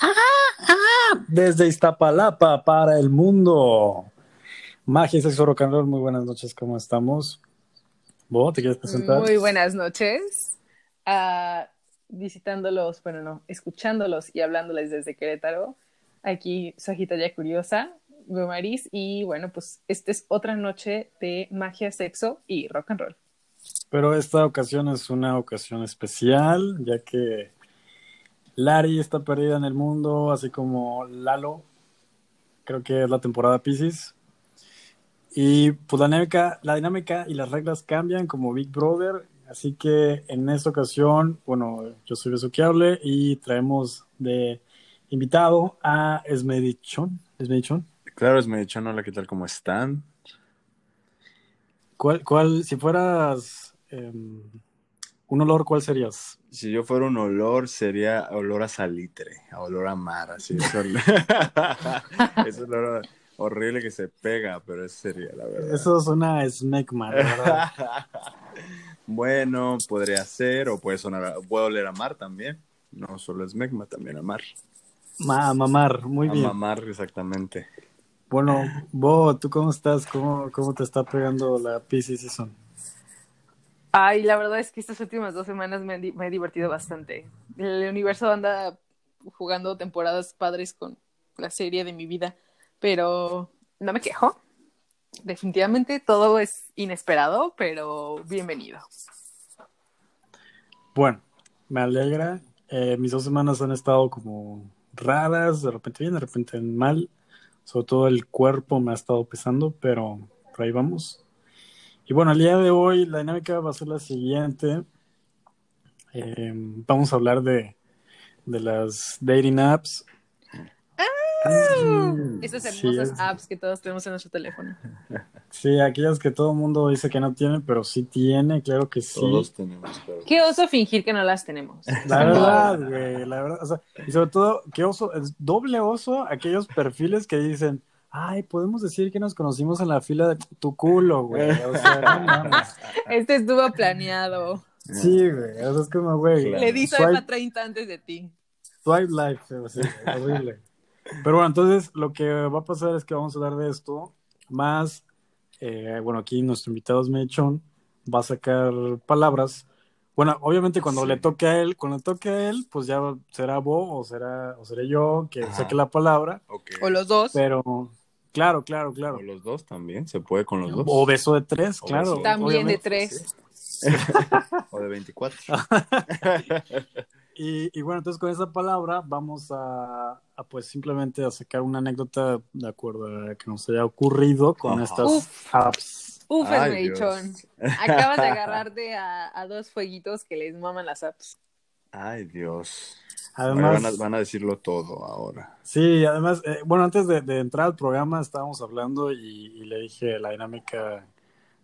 ¡Ah! ¡Ah! Desde Iztapalapa para el mundo. Magia y sexo rock and roll, muy buenas noches, ¿cómo estamos? ¿Vos te quieres presentar? Muy buenas noches. Ah, visitándolos, bueno, no, escuchándolos y hablándoles desde Querétaro. Aquí Sagitaria Curiosa, Maris, y bueno, pues esta es otra noche de magia, sexo y rock and roll. Pero esta ocasión es una ocasión especial, ya que Lari está perdida en el mundo, así como Lalo. Creo que es la temporada Pisces. Y pues la dinámica, la dinámica y las reglas cambian como Big Brother. Así que en esta ocasión, bueno, yo soy Besuquiable y traemos de invitado a Esmedichón. ¿Esmedichón? Claro, Esmedichón, hola, ¿qué tal? ¿Cómo están? ¿Cuál, cuál, si fueras eh, un olor, cuál serías? Si yo fuera un olor, sería olor a salitre, a olor a mar, así. Es olor, es olor horrible que se pega, pero eso sería la verdad. Eso es una smegma, la verdad. bueno, podría ser, o puede sonar, puede oler a mar también. No solo smegma, también a mar. Ma, a mamar, muy a bien. mamar, exactamente. Bueno, Bo, ¿tú cómo estás? ¿Cómo, cómo te está pegando la PC Season? Ay, la verdad es que estas últimas dos semanas me, he divertido bastante. El universo anda jugando temporadas padres con la serie de mi vida, pero no me quejo. Definitivamente todo es inesperado, pero bienvenido. Bueno, me alegra. Eh, mis dos semanas han estado como raras, de repente bien, de repente mal. Sobre todo el cuerpo me ha estado pesando, pero por ahí vamos. Y bueno, el día de hoy la dinámica va a ser la siguiente. Eh, vamos a hablar de, de las dating apps. Esas Sí, hermosas es- apps que todos tenemos en nuestro teléfono. Sí, aquellas que todo el mundo dice que no tiene, pero sí tiene, claro que sí. Todos tenemos, pero... Qué oso fingir que no las tenemos. La verdad, güey, la verdad, o sea, y sobre todo, qué oso, es doble oso aquellos perfiles que dicen, ay, podemos decir que nos conocimos en la fila de tu culo, güey, o sea, no mames. Este estuvo planeado. Sí, güey, o sea, es como, güey. Le di swipe a swipe, 30 antes de ti. swipe life, o sea, horrible. Pero bueno, entonces, lo que va a pasar es que vamos a hablar de esto, más, eh, bueno, aquí nuestro invitado es Mechón, va a sacar palabras. Bueno, obviamente cuando Sí. le toque a él, cuando le toque a él, pues ya será vos o será, o seré yo que Ajá. saque la palabra. Ok. O los dos. Pero, claro, claro, claro. O los dos también, se puede con los dos. O beso de tres, O claro. de- También de tres. O de 24. Y, y bueno, entonces con esa palabra vamos a, a, pues simplemente a sacar una anécdota de acuerdo a que nos haya ocurrido con Ajá. estas Uf. apps. Uf. Dios. Acabas de agarrarte a, a dos fueguitos que les maman las apps. Ay, Dios. Además, van, a, van a decirlo todo ahora. sí, además, eh, bueno, antes de, de entrar al programa estábamos hablando y, y le dije la dinámica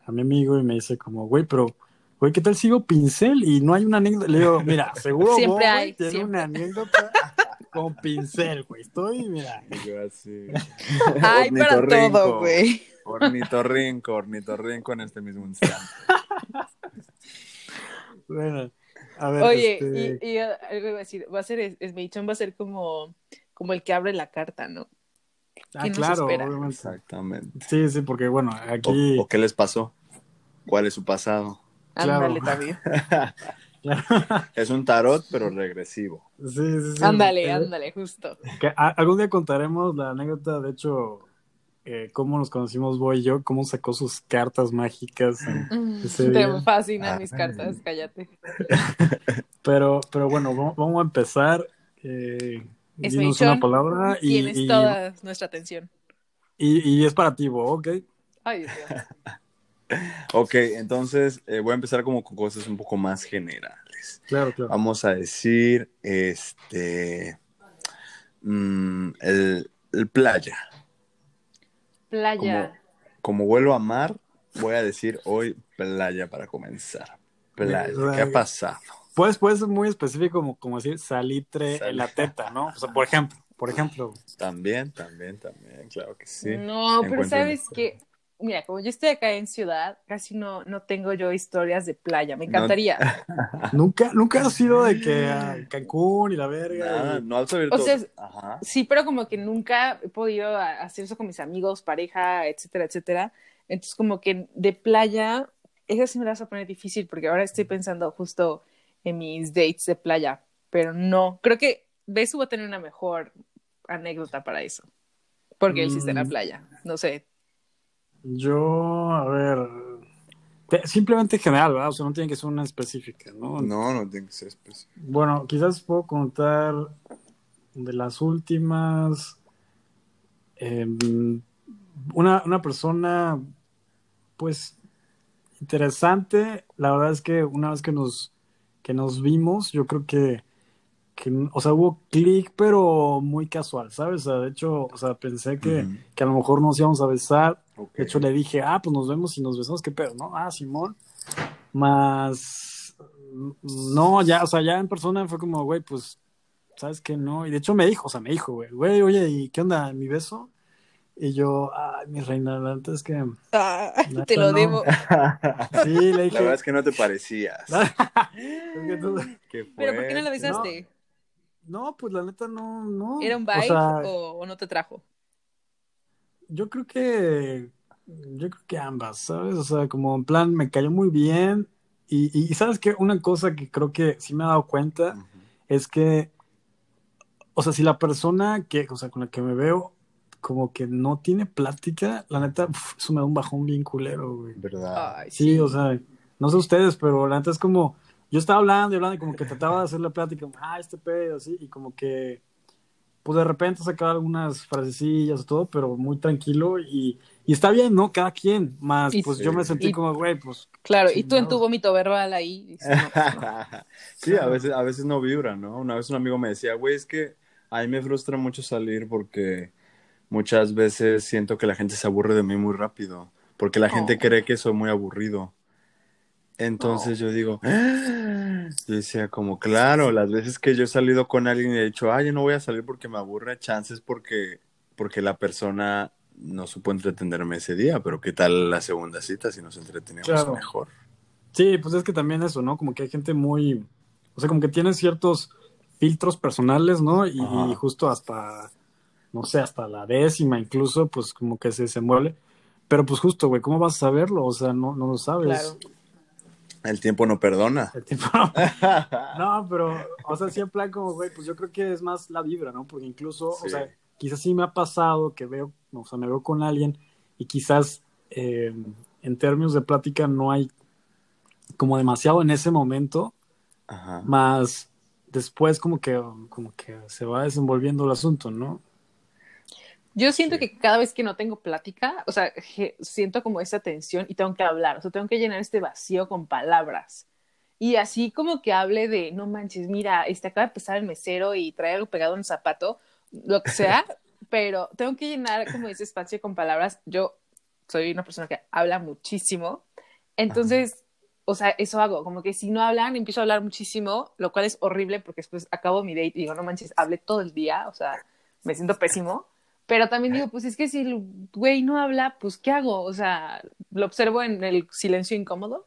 a mi amigo y me dice como, güey, pero, güey, ¿qué tal sigo pincel? Y no hay una anécdota. Le digo, mira, seguro Siempre vos, güey, hay, tiene siempre. una anécdota con pincel, güey. Estoy, mira. Y yo así. Ay, para todo, güey. Ornitorrinco, ornitorrinco en este mismo instante. Bueno, a ver, Oye, este, y, y uh, algo iba a decir, va a ser, Esmedichón va a ser como, como el que abre la carta, ¿no? ah, ¿qué nos claro, obviamente. Exactamente. Sí, sí, porque bueno, aquí, o qué les pasó? ¿Cuál es su pasado? Claro. Ándale también. Es un tarot, pero regresivo. sí, sí, sí. Ándale, Eh, ándale, justo. que a- algún día contaremos la anécdota, de hecho, eh, cómo nos conocimos Boy y yo, cómo sacó sus cartas mágicas. Te día. fascinan mis Ay. cartas, cállate. Pero, pero bueno, vamos, vamos a empezar. Eh, dinos Esmedichón, una palabra y, Tienes y, toda nuestra atención. y- y es para ti, Bo, ¿ok? Ay, Dios mío. Ok, entonces eh, voy a empezar como con cosas un poco más generales. Claro, claro. Vamos a decir, este, mm, el, el playa. Playa. Como vuelo a mar, voy a decir hoy playa para comenzar. Playa, ¿qué ha pasado? Puedes, puedes ser muy específico, como, como decir salitre Sal- en la teta, ¿no? O sea, por ejemplo, por ejemplo. También, también, también, claro que sí. No, pero sabes que mira, como yo estoy acá en ciudad, casi no, no tengo yo historias de playa. Me encantaría. Nunca, nunca has ido de que a Cancún y la verga. Y- no has abierto. O sea, Ajá. Sí, pero como que nunca he podido hacer eso con mis amigos, pareja, etcétera, etcétera. Entonces, como que de playa, esa sí me la vas a poner difícil porque ahora estoy pensando justo en mis dates de playa, pero no, creo que Besu va a tener una mejor anécdota para eso, porque él sí está en la Mm. playa, no sé. Yo, a ver, te- simplemente general, ¿verdad? O sea, no tiene que ser una específica, ¿no? No, no tiene que ser específico. Bueno, quizás puedo contar de las últimas. em, una, una persona, pues, interesante. La verdad es que una vez que nos, que nos vimos, yo creo que, que, o sea, hubo clic, pero muy casual, ¿sabes? O sea, de hecho, o sea, pensé que, que a lo mejor nos íbamos a besar. De hecho, le dije, ah, pues nos vemos y nos besamos, ¿qué pedo? ¿No? Ah, Simón. Más, no, ya, o sea, ya en persona fue como, güey, pues, ¿sabes qué? No. Y de hecho me dijo, o sea, me dijo, güey, güey, oye, ¿y qué onda? ¿Mi beso? Y yo, ay, mi reina, la neta es que, Ah, Neta, te lo no. debo. sí, le La dije, verdad es que no te parecías. es que tú- ¿Qué Pero ¿por qué no la besaste? no, pues la neta no, no. ¿Era un O vibe sea, o, o no te trajo? Yo creo que, yo creo que ambas, ¿sabes? O sea, como en plan, me cayó muy bien. Y, y, y sabes que una cosa que creo que sí me he dado cuenta es que, o sea, si la persona que, o sea, con la que me veo, como que no tiene plática, la neta, uf, eso me da un bajón bien culero, güey. ¿Verdad? Ay, Sí, o sea, no sé ustedes, pero la neta es como, yo estaba hablando y hablando y como que trataba de hacer la plática, como, ah, este pedo, así, y como que, pues de repente sacaba algunas frasecillas y todo, pero muy tranquilo y, y está bien, ¿no? Cada quien, más, Y- pues yo me sentí y- como, güey, pues, Claro, y tú en tu vómito verbal ahí. dices, no, pues, no. sí, a veces, a veces no vibra, ¿no? Una vez un amigo me decía, güey, es que a mí me frustra mucho salir porque muchas veces siento que la gente se aburre de mí muy rápido, porque la gente Oh. cree que soy muy aburrido. Entonces yo digo, "Ah". yo decía como, claro, las veces que yo he salido con alguien y he dicho, ah, yo no voy a salir porque me aburre, chances porque, porque la persona no supo entretenerme ese día, pero ¿qué tal la segunda cita si nos entreteníamos Claro. mejor? sí, pues es que también eso, ¿no? Como que hay gente muy, o sea, como que tiene ciertos filtros personales, ¿no? Y, y justo hasta, no sé, hasta la décima incluso, pues como que se desenvuelve. Pero pues justo, güey, ¿cómo vas a saberlo? O sea, no, no lo sabes. Claro. El tiempo no perdona. El tiempo- No, pero, o sea, sí en plan como, güey, pues yo creo que es más la vibra, ¿no? Porque incluso, Sí. o sea, quizás sí me ha pasado que veo, o sea, me veo con alguien y quizás eh, en términos de plática no hay como demasiado en ese momento, Ajá. más después como que, como que se va desenvolviendo el asunto, ¿no? Yo siento Sí. que cada vez que no tengo plática, o sea, siento como esa tensión y tengo que hablar, o sea, tengo que llenar este vacío con palabras. Y así como que hable de, no manches, mira, este acaba de pasar el mesero y trae algo pegado en el zapato, lo que sea, pero tengo que llenar como ese espacio con palabras. Yo soy una persona que habla muchísimo, entonces, o sea, eso hago, como que si no hablan, empiezo a hablar muchísimo, lo cual es horrible porque después acabo mi date y digo, no manches, hablé todo el día, o sea, me siento pésimo. Pero también digo, pues es que si el güey no habla, pues ¿qué hago? O sea, lo observo en el silencio incómodo.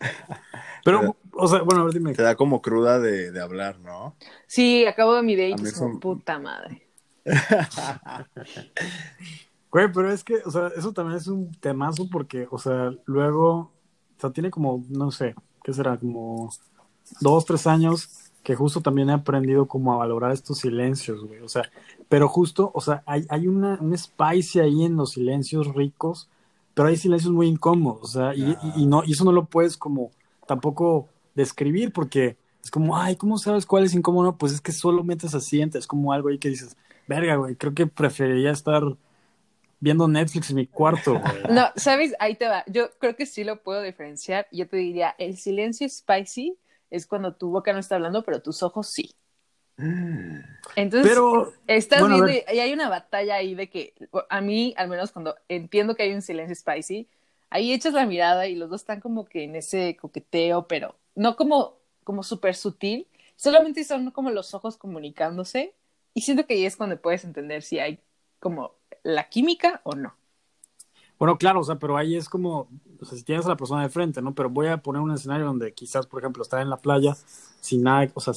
Pero, o sea, bueno, a ver, dime. Te da como cruda de, de hablar, ¿no? Sí, acabo de mi date y mí es como, eso- puta madre. Güey, pero es que, o sea, eso también es un temazo porque, o sea, luego, o sea, tiene como, no sé, ¿qué será? Como dos, tres años que justo también he aprendido como a valorar estos silencios, güey. O sea, pero justo, o sea, hay, hay una, un spice ahí en los silencios ricos, pero hay silencios muy incómodos, o sea, y, y- no, y eso no lo puedes como tampoco describir porque es como, ay, ¿cómo sabes cuál es incómodo? Pues es que solo metes así, es como algo ahí que dices, verga, güey, creo que preferiría estar viendo Netflix en mi cuarto. No, ¿sabes? Ahí te va. Yo creo que sí lo puedo diferenciar. Yo te diría, el silencio spicy es cuando tu boca no está hablando, pero tus ojos sí. Entonces, Pero, estás bueno, viendo y hay una batalla ahí de que a mí, al menos cuando entiendo que hay un silencio spicy, ahí echas la mirada y los dos están como que en ese coqueteo, pero no como, como súper sutil, solamente son como los ojos comunicándose y siento que ahí es cuando puedes entender si hay como la química o no. Bueno, claro, o sea, pero ahí es como, o sea, si tienes a la persona de frente, ¿no? Pero voy a poner un escenario donde quizás, por ejemplo, estar en la playa sin nada, o sea,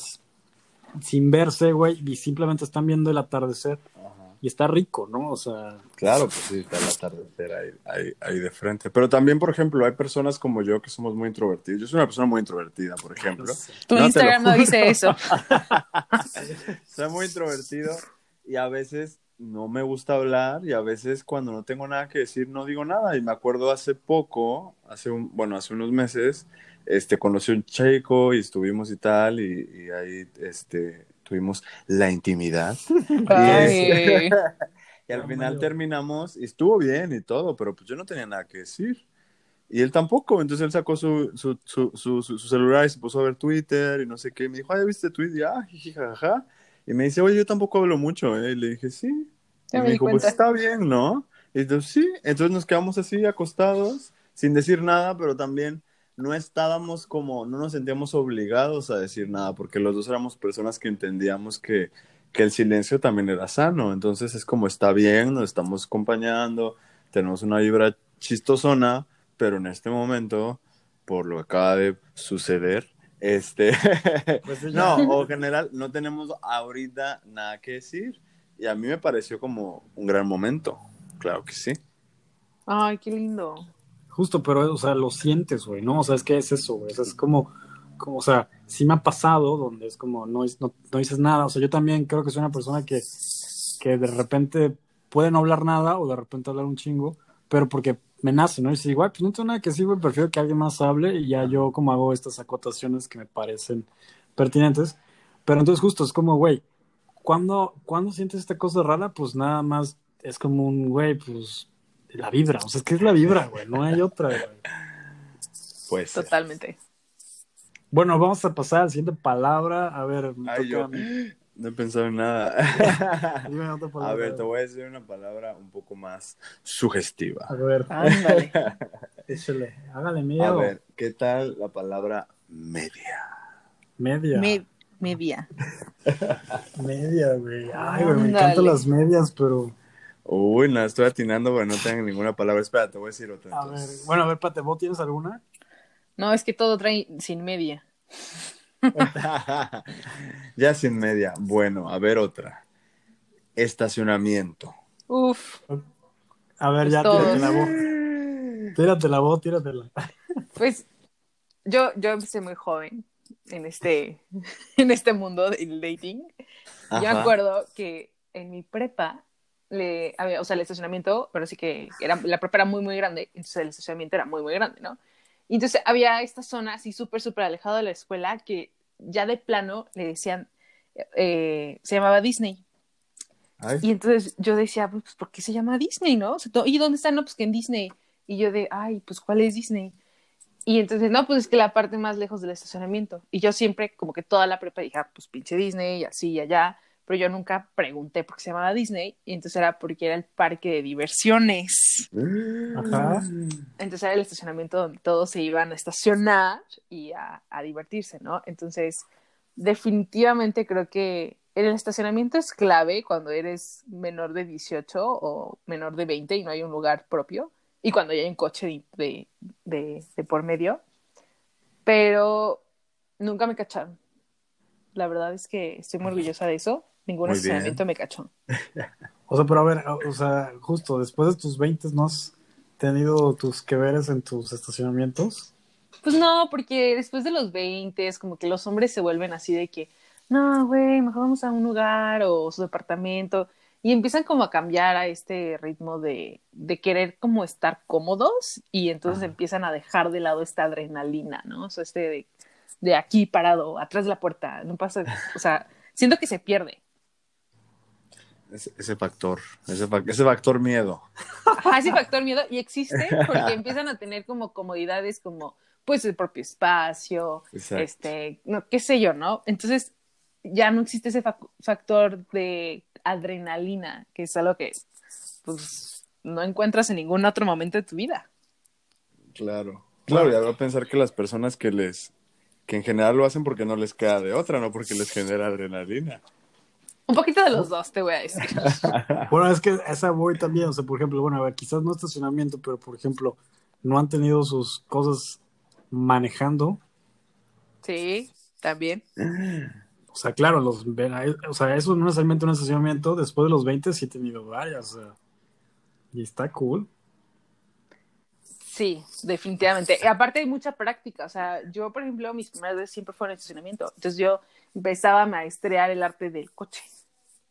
sin verse, güey, y simplemente están viendo el atardecer y está rico, ¿no? O sea. Claro, pues sí, está el atardecer ahí, ahí, ahí, de frente. Pero también, por ejemplo, hay personas como yo que somos muy introvertidos. Yo soy una persona muy introvertida, por ejemplo. Tu Instagram no dice eso. soy muy introvertido y a veces no me gusta hablar y a veces cuando no tengo nada que decir no digo nada. Y me acuerdo hace poco, hace un, bueno, hace unos meses, este, conocí a un chico y estuvimos y tal y, y ahí, este, tuvimos la intimidad. Y, y, al final terminamos y estuvo bien y todo, pero pues yo no tenía nada que decir. Y él tampoco, entonces él sacó su, su, su, su, celular y se puso a ver Twitter y no sé qué. Y me dijo, ay, ¿viste Twitter? Y, ah, jajaja. Y me dice, oye, yo tampoco hablo mucho. ¿eh? Y le dije, sí. y me, dijo, pues está bien, ¿no? Y entonces, sí. Entonces nos quedamos así acostados, sin decir nada, pero también no estábamos como, no nos sentíamos obligados a decir nada, porque los dos éramos personas que entendíamos que, que el silencio también era sano. Entonces es como está bien, nos estamos acompañando, tenemos una vibra chistosona, pero en este momento, por lo que acaba de suceder, este, pues no, o general, no tenemos ahorita nada que decir. Y a mí me pareció como un gran momento, claro que sí. Ay, qué lindo. Justo, pero, o sea, lo sientes, güey, ¿no? O sea, es que es eso, güey. es como, como, o sea, sí me ha pasado donde es como, no, no, no dices nada. O sea, yo también creo que soy una persona que, que de repente puede no hablar nada o de repente hablar un chingo, pero porque me nace, ¿no? Y si igual, pues no tengo nada que decir, güey, prefiero que alguien más hable y ya yo como hago estas acotaciones que me parecen pertinentes. Pero entonces justo es como, güey, cuando, cuando sientes esta cosa rara, pues nada más es como un, güey, pues la vibra. O sea, es que es la vibra, güey. No hay otra, güey. Pues. Totalmente. Bueno, vamos a pasar a la siguiente palabra. A ver, No he pensado en nada. a ver, te voy a decir una palabra un poco más sugestiva. A ver. Ándale. Échale. Hágale miedo. A ver, ¿qué tal la palabra media? Media. media. media, güey. Ay, güey, me encantan las medias, pero Uy, no, estoy atinando, pero no tengo ninguna palabra. Espera, te voy a decir otra. A ver, bueno, a ver, Pate, ¿vos tienes alguna? No, es que todo trae sin media. ya sin media. Bueno, a ver otra. Estacionamiento. Uf. A ver, pues ya tírate la voz. Tírate la voz, tíratela. Pues yo, yo empecé muy joven en este, en este mundo del dating. Yo acuerdo que en mi prepa le había, o sea, el estacionamiento, pero sí que era, la prepa era muy, muy grande, entonces el estacionamiento era muy, muy grande, ¿no? Y entonces había esta zona así súper, súper alejada de la escuela que ya de plano le decían, eh, se llamaba Disney. Y entonces yo decía, pues, ¿por qué se llama Disney, no? ¿Y dónde está? No, pues que en Disney. Y yo de, ay, pues, ¿cuál es Disney? Y entonces, no, pues es que la parte más lejos del estacionamiento. Y yo siempre, como que toda la prepa dije, ah, pues pinche Disney, y así y allá pero yo nunca pregunté por qué se llamaba Disney, y entonces era porque era el parque de diversiones. Ajá. Entonces era el estacionamiento donde todos se iban a estacionar y a, divertirse, ¿no? Entonces, definitivamente creo que el estacionamiento es clave cuando eres menor de 18 o menor de 20 y no hay un lugar propio, y cuando ya hay un coche de, de, de por medio, pero nunca me cacharon. La verdad es que estoy muy orgullosa de eso ningún estacionamiento me cachó. o sea, pero a ver, o sea, justo después de tus 20 ¿no has tenido tus que veres en tus estacionamientos? Pues no, porque después de los 20 es como que los hombres se vuelven así de que, no, güey, mejor vamos a un lugar o su departamento. Y empiezan como a cambiar a este ritmo de, de querer como estar cómodos y entonces empiezan a dejar de lado esta adrenalina, ¿no? O sea, este de, de aquí parado, atrás de la puerta, no pasa, o sea, siento que se pierde. Ese, factor, ese, ese, factor miedo. ese factor miedo y existe porque empiezan a tener como comodidades como pues el propio espacio, este, no, qué sé yo, ¿no? Entonces ya no existe ese factor de adrenalina, que es algo que pues no encuentras en ningún otro momento de tu vida. Claro, claro, y a pensar que las personas que les, que en general lo hacen porque no les queda de otra, no porque les genera adrenalina. Un poquito de los dos, te voy a decir. Bueno, es que esa voy también, o sea, por ejemplo, bueno, a ver, quizás no estacionamiento, pero por ejemplo, no han tenido sus cosas manejando. Sí, también. O sea, claro, los o sea, eso no necesariamente un estacionamiento, después de los 20 sí he tenido varias, o sea, y está cool. Sí, definitivamente. Y aparte hay mucha práctica. O sea, yo, por ejemplo, mis primeras veces siempre fueron en estacionamiento. Entonces yo empezaba a maestrear el arte del coche.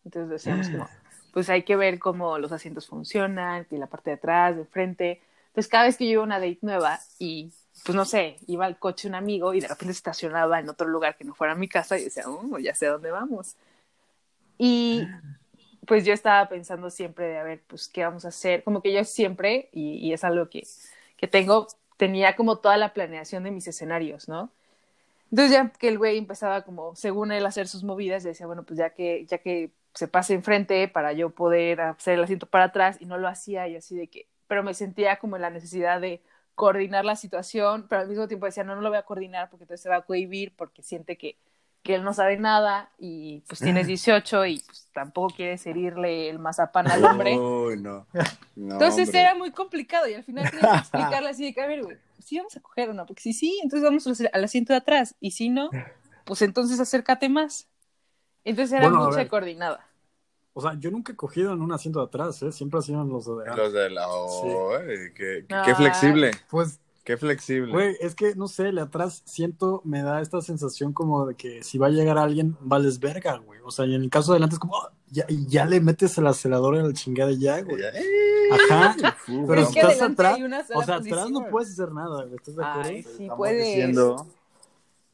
Entonces decíamos como, pues hay que ver cómo los asientos funcionan, que la parte de atrás, de frente. Entonces cada vez que yo iba a una date nueva y, pues no sé, iba al coche un amigo y de repente estacionaba en otro lugar que no fuera mi casa y decía, oh, ya sé a dónde vamos. Y pues yo estaba pensando siempre de, a ver, pues, ¿qué vamos a hacer? Como que yo siempre, y, y es algo que, que tengo, tenía como toda la planeación de mis escenarios, ¿no? Entonces ya que el güey empezaba como, según él, a hacer sus movidas, decía, bueno, pues ya que, ya que se pase enfrente para yo poder hacer el asiento para atrás, y no lo hacía, y así de que, pero me sentía como en la necesidad de coordinar la situación, pero al mismo tiempo decía, no, no lo voy a coordinar porque entonces se va a cohibir, porque siente que, que él no sabe nada, y pues tienes 18 y pues tampoco quieres herirle el mazapán al hombre. Uy, no. No, Entonces hombre. era muy complicado y al final tienes que explicarle así de que, a ver, sí vamos a coger o no, porque si sí, entonces vamos al- asiento de atrás y si no, pues entonces acércate más. Entonces era Bueno, mucha coordinada. O sea, yo nunca he cogido en un asiento de atrás, ¿eh? Siempre ha sido en los de adelante. Los de la... Sí. Ay, qué, flexible. Pues, Qué flexible. güey, es que, no sé, el de atrás siento, me da esta sensación como de que si va a llegar alguien, vales verga, güey. O sea, y en el caso de adelante es como, "Ah, ya, y ya le metes el acelerador en la chingada ya, güey. Ajá. Pero es que estás atrás, o sea, atrás no puedes hacer nada, güey. ¿Estás de acuerdo? Ay, sí, puedes. diciendo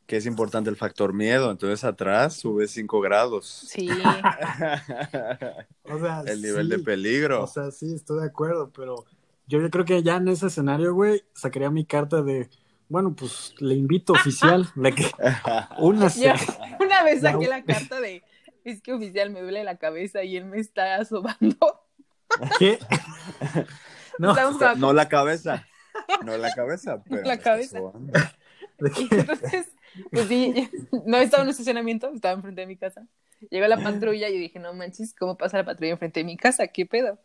que es importante el factor miedo. Entonces atrás sube 5 grados. Sí, O sea, el nivel sí. de peligro. O sea, sí, estoy de acuerdo, pero yo creo que ya en ese escenario, güey, sacaría mi carta de, bueno, pues le invito oficial, de que una yo una vez saqué la carta de, es que oficial me duele la cabeza y él me está sobando. ¿Qué? No, Estamos como- no la cabeza. No la cabeza, pero. La me está cabeza. entonces, pues sí, no estaba en un estacionamiento, estaba enfrente de mi casa. Llegó la patrulla y dije, no manches, ¿cómo pasa la patrulla enfrente de mi casa? ¿Qué pedo?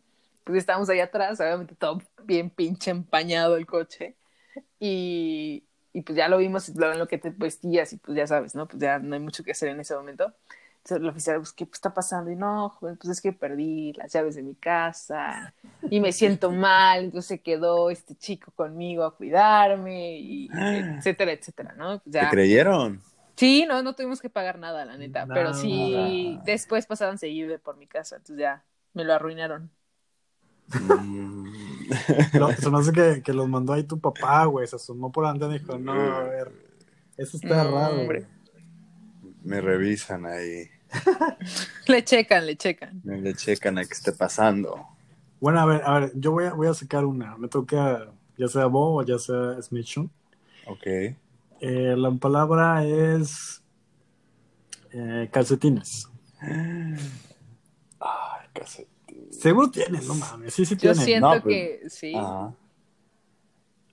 Pues estábamos ahí atrás, obviamente todo bien pinche empañado el coche. Y, y pues ya lo vimos, lo en lo que te vestías y pues ya sabes, ¿no? Pues ya no hay mucho que hacer en ese momento. Entonces el oficial, pues, ¿qué está pasando? Y no, joven, pues es que perdí las llaves de mi casa y me siento mal, entonces se quedó este chico conmigo a cuidarme, y etcétera, etcétera, ¿no? Pues ¿Te ya. creyeron? Sí, no, no tuvimos que pagar nada, la neta, Nada. pero sí, después pasaban seguido por mi casa, entonces ya me lo arruinaron. Mm. Lo- se me hace que, que los mandó ahí tu papá, güey, se asomó por delante y dijo, no, a ver, eso está No, raro, hombre. güey. Me revisan ahí. Le checan, le checan. Le checan a qué esté pasando. Bueno, a ver, a ver, yo voy a, voy a sacar una, me toca ya sea Bo o ya sea Smitchum. Ok. Eh, la palabra es eh, calcetines. Ay, calcetín. Seguro tienes, no mames, sí, sí Yo tienes. siento No, pues, que sí. Ah.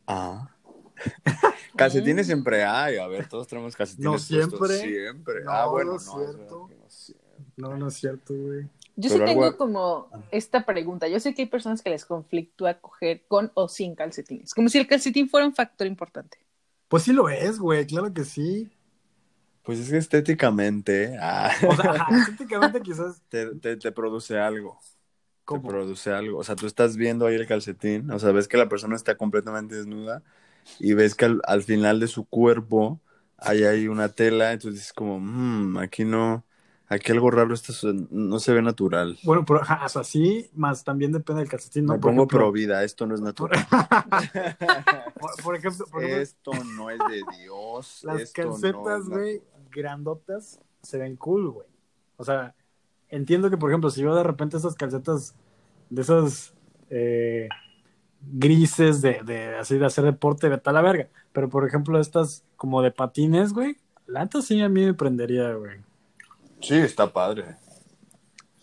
Ah. Calcetines siempre hay. A ver, todos tenemos calcetines. No puestos siempre. Siempre. No, ah, bueno, no no. es es cierto. No. No, es cierto, güey. Yo sí tengo algo- como esta pregunta. Yo sé que hay personas que les conflictúa coger con o sin calcetines. Como si el calcetín fuera un factor importante. Pues sí lo es, güey, claro que sí. Pues es que estéticamente ah, O sea, ajá, estéticamente quizás te, te, te produce algo. como... Te produce algo. O sea, tú estás viendo ahí el calcetín, o sea, ves que la persona está completamente desnuda y ves que al, al final de su cuerpo hay ahí una tela, entonces dices como, "Mm, aquí no, aquí algo raro está, no se ve natural. Bueno, pero ajá, o sea, sí, más también depende del calcetín, ¿no? Me Por pongo ejemplo, pro vida, esto no es natural. por, por ejemplo, por ejemplo, Esto no es de Dios. las esto calcetas, güey, grandotas, se ven cool, güey. O sea, entiendo que, por ejemplo, si yo de repente esas calcetas de esas eh, grises de, de así de hacer deporte, vete a la verga. Pero, por ejemplo, estas como de patines, güey, la neta sí a mí me prendería, güey. Sí, está padre.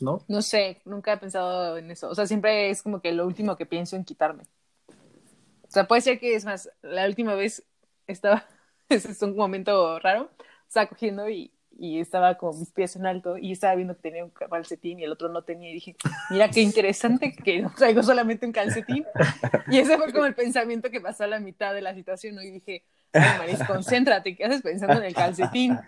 ¿No? No sé, nunca he pensado en eso. O sea, siempre es como que lo último que pienso en quitarme. O sea, puede ser que es más, la última vez estaba, ese es un momento raro, estaba cogiendo y, y estaba con mis pies en alto y estaba viendo que tenía un calcetín y el otro no tenía y dije, mira qué interesante que no traigo solamente un calcetín. Y ese fue como el pensamiento que pasó a la mitad de la situación ¿no? y dije, ay Maris, concéntrate, ¿qué haces pensando en el calcetín?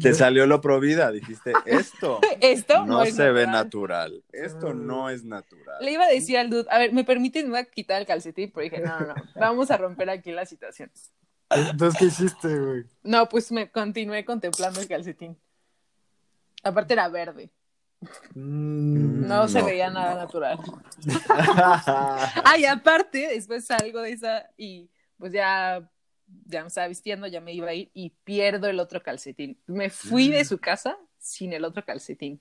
Te salió lo provida, dijiste, esto, esto no, se ve natural, esto no es natural. Le iba a decir al dude, a ver, ¿me permites? Me voy a quitar el calcetín, pero dije, no, no, no, vamos a romper aquí la situación. Entonces, ¿qué hiciste, güey? No, pues me continué contemplando el calcetín. Aparte era verde. Mm, No, se No, veía no. nada natural. Ay, aparte, después salgo de esa y pues ya, ya me estaba vistiendo, ya me iba a ir y pierdo el otro calcetín. Me fui de su casa sin el otro calcetín.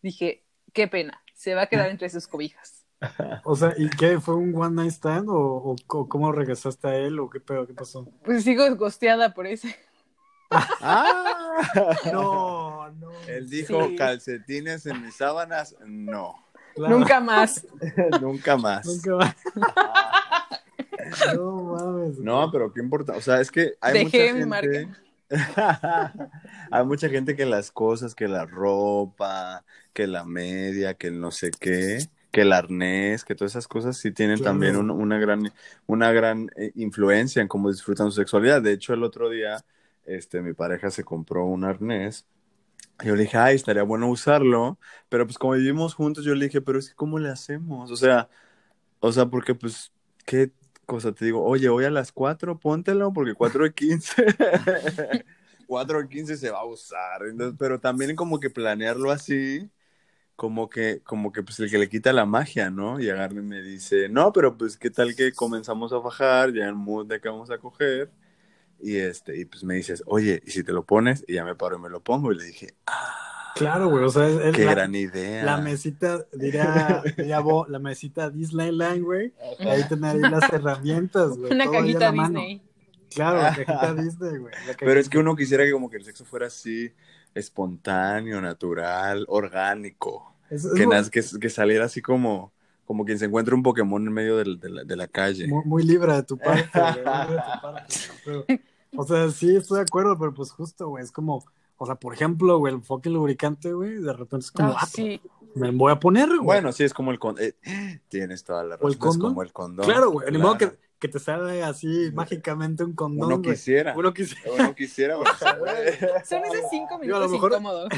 Dije, qué pena, se va a quedar entre sus cobijas. O sea, ¿y qué? ¿Fue un one night stand? ¿O, cómo regresaste a él? ¿O qué pedo? ¿Qué pasó? Pues sigo gosteada por ese. Ah. No, no. Él dijo Sí. calcetines en mis sábanas, no, Claro, Nunca más. nunca más. Nunca va. No mames. No, pero qué importa, o sea, es que hay Dejé mucha gente. hay mucha gente que las cosas, que la ropa, que la media, que el no sé qué, que el arnés, que todas esas cosas sí tienen Claro. también un- una gran, una gran eh, influencia en cómo disfrutan su sexualidad. De hecho, el otro día, este, mi pareja se compró un arnés. Yo le dije, ay, estaría bueno usarlo, pero pues como vivimos juntos, yo le dije, pero es que ¿cómo le hacemos? O sea, o sea, porque pues, ¿qué cosa te digo? Oye, hoy a las 4, póntelo, porque 4 de 15, 4 de 15 se va a usar. Entonces, pero también como que planearlo así, como que, como que pues el que le quita la magia, ¿no? Y agarra y me dice, no, pero pues qué tal que comenzamos a bajar, ya en mood de que vamos a coger. Y este, y pues me dices, oye, ¿y si te lo pones? Y ya me paro y me lo pongo. Y le dije, Claro, güey. O sea, es, es qué la, gran idea. la mesita, diría, diría Bo, la mesita Disneyland, güey. Ahí tener ahí las herramientas, güey. Una cajita la mano. Disney. Claro, la cajita Disney, güey. Pero es que uno quisiera que como que el sexo fuera así, espontáneo, natural, orgánico. es- es Que, muy- naz- que, que saliera así como, como quien se encuentra un Pokémon en medio del- de, la, de la calle. Muy, muy libre de tu parte, güey, muy libre de tu parte, pero- o sea, sí, estoy de acuerdo, pero pues justo, güey, es como, o sea, por ejemplo, güey, el fucking lubricante, güey, de repente es como, Ah, ah, sí. me voy a poner, güey. Bueno, sí, es como el condón. tienes toda la ¿O el razón. Es como el condón. claro, güey, ni modo claro. que, que te salga así mágicamente un condón, Uno güey. quisiera. Uno quisiera, Uno quisiera. puede. Son esos cinco a lo minutos mejor- incómodos.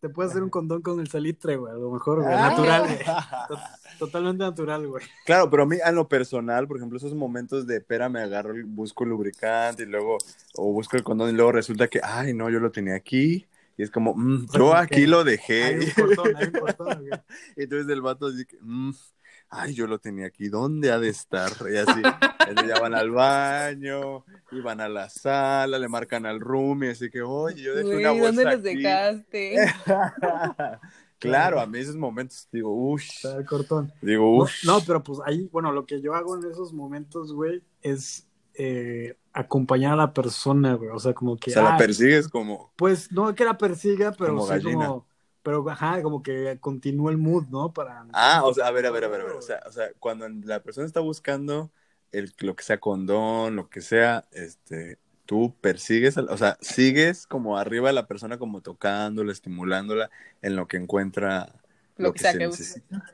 Te puede hacer un condón con el salitre, güey, a lo mejor, güey, Ah. natural, güey. To- Totalmente natural, güey. Claro, pero a mí, en lo personal, por ejemplo, esos momentos de pera, me agarro, el- busco el lubricante y luego, o busco el condón y luego resulta que, ay, no, yo lo tenía aquí. Y es como, mm, yo aquí lo Hay dejé. un cortón, hay un cortón, güey. Y entonces el vato dice, que, "Mm, ay, yo lo tenía aquí, ¿dónde ha de estar? Y así, ya van al baño, y van a la sala, le marcan al room, y así que, oye, yo dejé Güey, una bolsa ¿dónde los aquí". dejaste? claro, a mí esos momentos digo, uff, Está el cortón. digo, No, uff. no, pero pues ahí, bueno, lo que yo hago en esos momentos, güey, es eh, acompañar a la persona, güey. O sea, como que. o sea, la ah, persigues como, Pues no que la persiga, pero Como sí gallina. como. Pero ajá, como que continúa el mood, ¿no? Para. ah, o sea, a ver, a ver, a ver, a ver, o sea, o sea, cuando la persona está buscando el, lo que sea condón, lo que sea, este, tú persigues, o sea, sigues como arriba de la persona como tocándola, estimulándola en lo que encuentra Lo que sea se que use. necesita.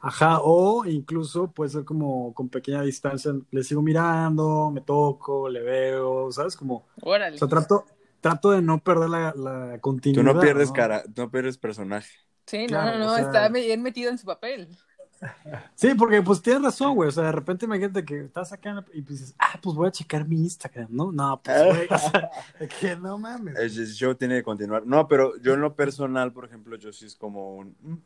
Ajá, o incluso puede ser como con pequeña distancia, le sigo mirando, me toco, le veo, ¿sabes? Como, Órale. o sea, trato, trato de no perder la, la Tú continuidad. no pierdes cara, no pierdes personaje. Sí, Claro, no, no, no, o sea- está bien metido en su papel. Sí, porque pues tienes razón, güey. O sea, de repente imagínate que estás acá y pues dices, ah, pues voy a checar mi Instagram, ¿no? No, pues güey, o sea, que no mames. El show tiene que continuar. No, pero yo en lo personal, por ejemplo, yo sí es como un...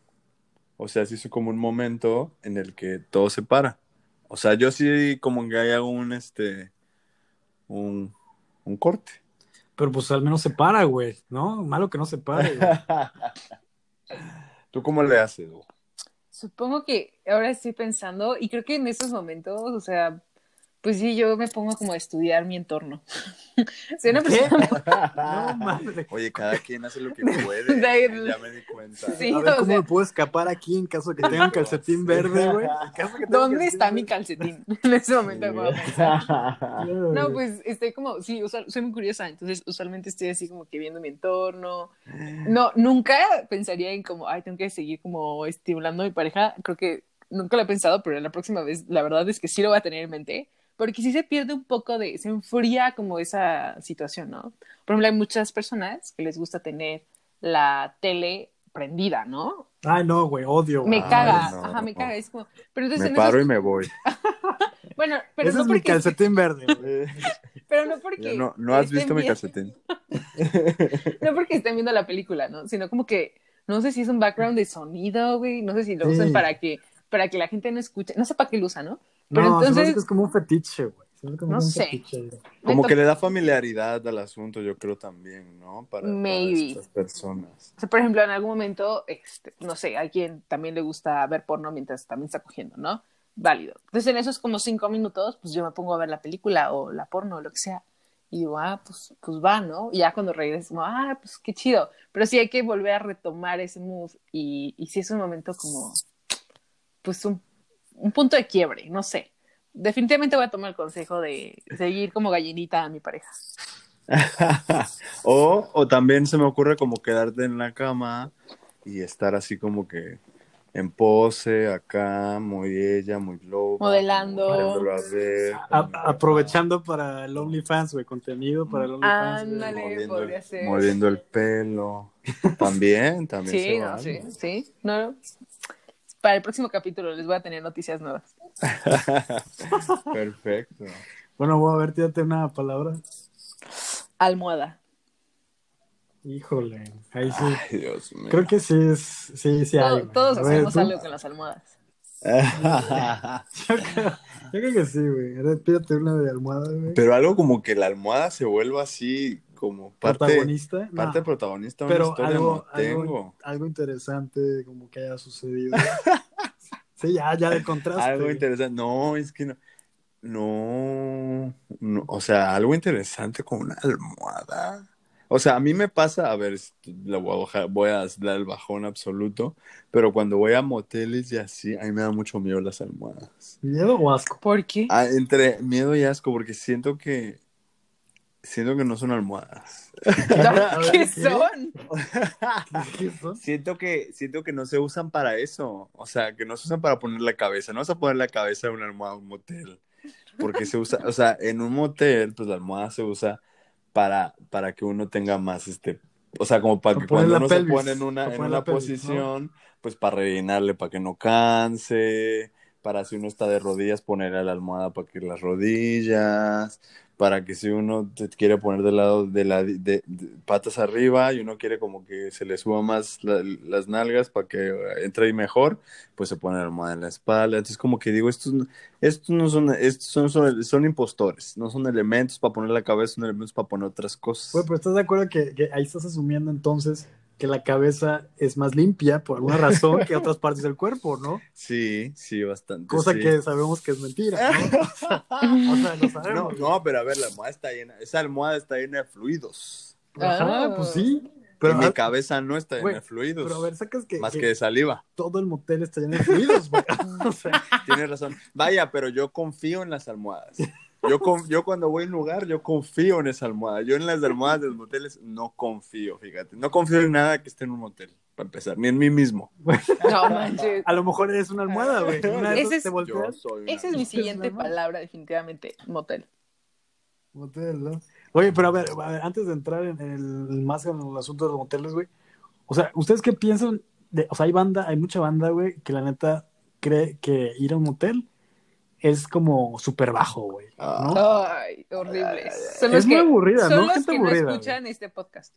O sea, sí es como un momento en el que todo se para. O sea, yo sí como que hago un, este, un, un corte. Pero pues al menos se para, güey, ¿no? Malo que no se pare, güey. ¿Tú cómo le haces? güey? Supongo que ahora estoy pensando, y creo que en esos momentos, o sea, Pues sí, yo me pongo como a estudiar mi entorno. Soy una persona... No mames. Oye, cada quien hace lo que puede. De- ya me di cuenta. Sí. A ver cómo sea- me puedo escapar aquí en caso de que tenga un calcetín verde, güey. ¿Dónde está mi calcetín? En ese momento me voy a pensar. verde. No, pues estoy como, sí, usual- soy muy curiosa, entonces usualmente estoy así como que viendo mi entorno. No, nunca pensaría en como, ay, tengo que seguir como estimulando a mi pareja. Creo que nunca lo he pensado, pero la próxima vez la verdad es que sí lo voy a tener en mente, porque sí se pierde un poco de, se enfría como esa situación, ¿no? Por ejemplo, hay muchas personas que les gusta tener la tele prendida, ¿no? Ay, no, güey, odio. Me güey. caga, no. ajá, me caga, es como, pero entonces Me en esos- paro y me voy. bueno, pero Ese no es mi porque, calcetín verde, güey. pero no porque no, no has visto mi calcetín. No porque estén viendo la película, ¿no? Sino como que, no sé si es un background de sonido, güey, no sé si lo Sí. usan para que, para que la gente no escuche, no sé para qué lo usan, ¿no? Pero no, se me hace entonces, que es como un fetiche, güey. Como No sé. fetiche. Como que le da familiaridad al asunto, yo creo también, ¿no? Para, para Maybe. estas personas. o sea, por ejemplo, en algún momento, este, no sé, a quien también le gusta ver porno mientras también está cogiendo, ¿no? Válido. Entonces, en esos como cinco minutos, pues yo me pongo a ver la película o la porno o lo que sea. Y digo, ah, pues, pues va, ¿no? Y ya cuando regreso, como, ah, pues qué chido. Pero sí hay que volver a retomar ese move. Y, y sí es un momento como, pues, un, un punto de quiebre, no sé. Definitivamente voy a tomar el consejo de seguir como gallinita a mi pareja. o, o también se me ocurre como quedarte en la cama y estar así como que en pose acá, muy ella, muy loca. Modelando. como viéndolo a ver, A- aprovechando para el OnlyFans, güey, contenido para el OnlyFans. Ándale. moviendo, podría el, ser. moviendo el pelo. También, también. Sí, se no, vale. sí, sí. No, para el próximo capítulo les voy a tener noticias nuevas. Perfecto. Bueno, voy a ver, tírate una palabra. Almohada. Híjole, ahí sí. Ay, Dios mío. Creo que sí es, sí, sí hay. Todos ver, hacemos ¿tú? algo con las almohadas. Yo creo, yo creo que sí, güey. Pídate una de almohada, güey. Pero algo como que la almohada se vuelva así como parte, Protagonista. parte No, protagonista de una pero historia algo, no tengo. algo, algo interesante como que haya sucedido. sí, ya, ya de contraste. Algo interesante. No, es que no. No, no, o sea, algo interesante con una almohada. O sea, a mí me pasa, a ver, la voy a bajar, voy a dar el bajón absoluto, pero cuando voy a moteles y así, a mí me da mucho miedo las almohadas. ¿Miedo o asco? ¿Por qué? Ah, entre miedo y asco, porque siento que, siento que no son almohadas. ¿Qué ¿qué? son? ¿Qué son? Siento que, siento que no se usan para eso. O sea, que no se usan para poner la cabeza. No vas a poner la cabeza en una almohada en un motel. Porque se usa, o sea, en un motel, pues la almohada se usa para, para que uno tenga más este. O sea, como para que poner cuando uno pelvis, se pone en una, para en poner una pelvis, posición, pues para rellenarle para que no canse, para si uno está de rodillas, ponerle a la almohada para que las rodillas, para que si uno te quiere poner de lado de la de, patas arriba y uno quiere como que se le suba más la- las nalgas para que entre ahí mejor, pues se pone la almohada en la espalda. Entonces como que digo, estos, estos no son, estos son, son, impostores, no son elementos para poner la cabeza, son elementos para poner otras cosas. Güey, pero ¿estás de acuerdo que ahí estás asumiendo entonces que la cabeza es más limpia por alguna razón que otras partes del cuerpo, ¿no? Sí, sí, bastante. Cosa sí. que sabemos que es mentira, ¿no? o sea, lo sabemos. no, pero a ver, la almohada está llena, esa almohada está llena de fluidos. Ajá, Ah. pues sí. Pero mi cabeza no está llena de fluidos. pero a ver, sacas que, más que que de saliva. todo el motel está lleno de fluidos, güey. O sea, Tienes razón. Vaya, pero yo confío en las almohadas. Yo, con- yo cuando voy a un lugar, yo confío en esa almohada. Yo en las almohadas de los moteles no confío, fíjate. No confío en nada que esté en un motel, para empezar, ni en mí mismo. No manches. a lo mejor eres una almohada, güey. Ese es- te Yo volteas. soy una- Esa es mi siguiente palabra, definitivamente, motel. Motel, ¿no? Oye, pero a ver, a ver, antes de entrar en el, más en el asunto de los moteles, güey. O sea, ¿ustedes qué piensan? De, o sea, hay banda, hay mucha banda, güey, que la neta cree que ir a un motel es como súper bajo, güey. ¿no? Ay, horrible. Son Es los muy que, aburrida, son ¿no? los Gente que aburrida, no güey. escuchan este podcast.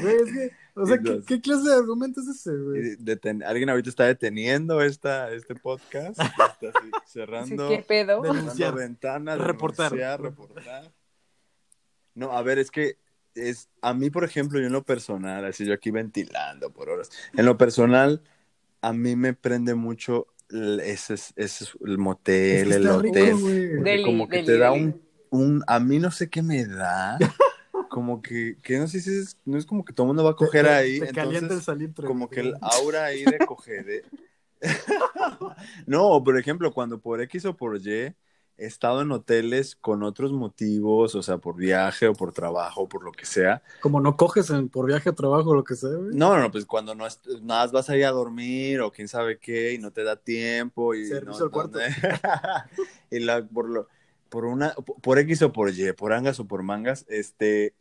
Güey, es que, o sea, ¿qué, qué clase de argumento es ese, güey? Deten- Alguien ahorita está deteniendo esta, este podcast. Está así, cerrando. ¿Qué pedo? Denunciar. ventanas, Reportar. denunciar, reportar. No, a ver, es que es a mí, por ejemplo, yo en lo personal, así yo aquí ventilando por horas. En lo personal, a mí me prende mucho ese es, ese es el motel, Es que el hotel. rico, Deli, como que deli, te da un, un, a mí no sé qué me da, como que, que no sé si es, no es como que todo el mundo va a coger te- ahí, te calienta el entonces salitre. como que el aura ahí de coger. de- no, por ejemplo, cuando por X o por Y he estado en hoteles con otros motivos, o sea, por viaje o por trabajo, por lo que sea. Como no coges en- por viaje a trabajo o lo que sea, güey. No, no, no, pues cuando no nada más vas ahí a dormir o quién sabe qué y no te da tiempo y Servicio no- al cuarto. no- y la por lo por una por X o por Y, por angas o por mangas, este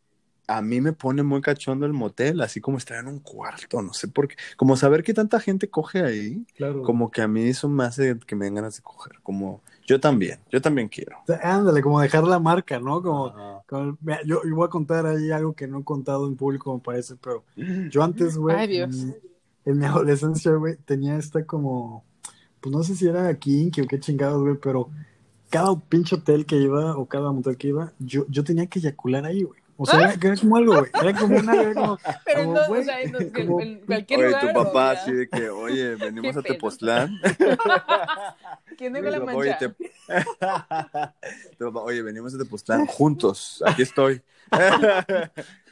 a mí me pone muy cachondo el motel, así como estar en un cuarto, no sé por qué, como saber que tanta gente coge ahí, Claro. como que a mí eso me hace que me den ganas de coger, como yo también, yo también quiero. O sea, ándale, como dejar la marca, ¿no? Como, Ajá. como- mira, yo, yo voy a contar ahí algo que no he contado en público, me parece, pero yo antes, güey, en mi adolescencia, güey, tenía esta como, pues no sé si era kinky o qué chingados, güey, pero cada pinche hotel que iba o cada motel que iba, yo, yo tenía que eyacular ahí, güey. O sea, era, era como algo, güey. Era como una, era como, Pero como, no, güey, o sea, en, como- en cualquier Oye, lugar. tu o papá así de que, oye, venimos a. Tepoztlán. ¿Quién dejó la Tu papá, mancha? Oye, te- Tu papá, oye, venimos a Tepoztlán juntos. Aquí estoy.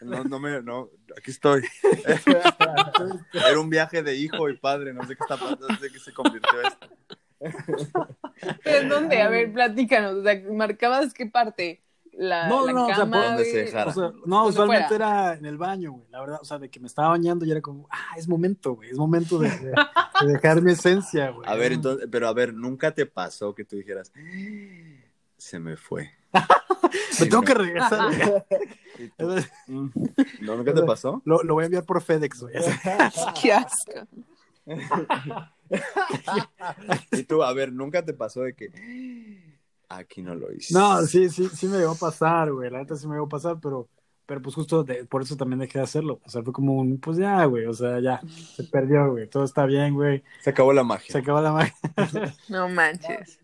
No, no me, no, aquí estoy. Era un viaje de hijo y padre, no sé qué está pasando, no sé qué se convirtió esto. ¿Pero en dónde? A ver, platícanos. O sea, ¿marcabas qué parte? La, No, la no, o sea, cama, por donde se güey? dejara. O sea, no, usualmente fuera. era en el baño, güey. La verdad, o sea, de que me estaba bañando y era como, ah, es momento, güey. Es momento de, de- de dejar mi esencia, güey. A ver, entonces, pero a ver, nunca te pasó que tú dijeras, se me fue. Me tengo que regresar. "Mm". ¿No, nunca te pasó? Lo, lo voy a enviar por FedEx, güey. Qué asco. Y tú, a ver, nunca te pasó de que aquí no lo hice. No, sí, sí, sí me llegó a pasar, güey. La neta sí me llegó a pasar, pero, pero pues justo de- por eso también dejé de hacerlo. O sea, fue como un, pues ya, güey. O sea, ya, se perdió, güey. Todo está bien, güey. Se acabó la magia. Se acabó la magia. No manches.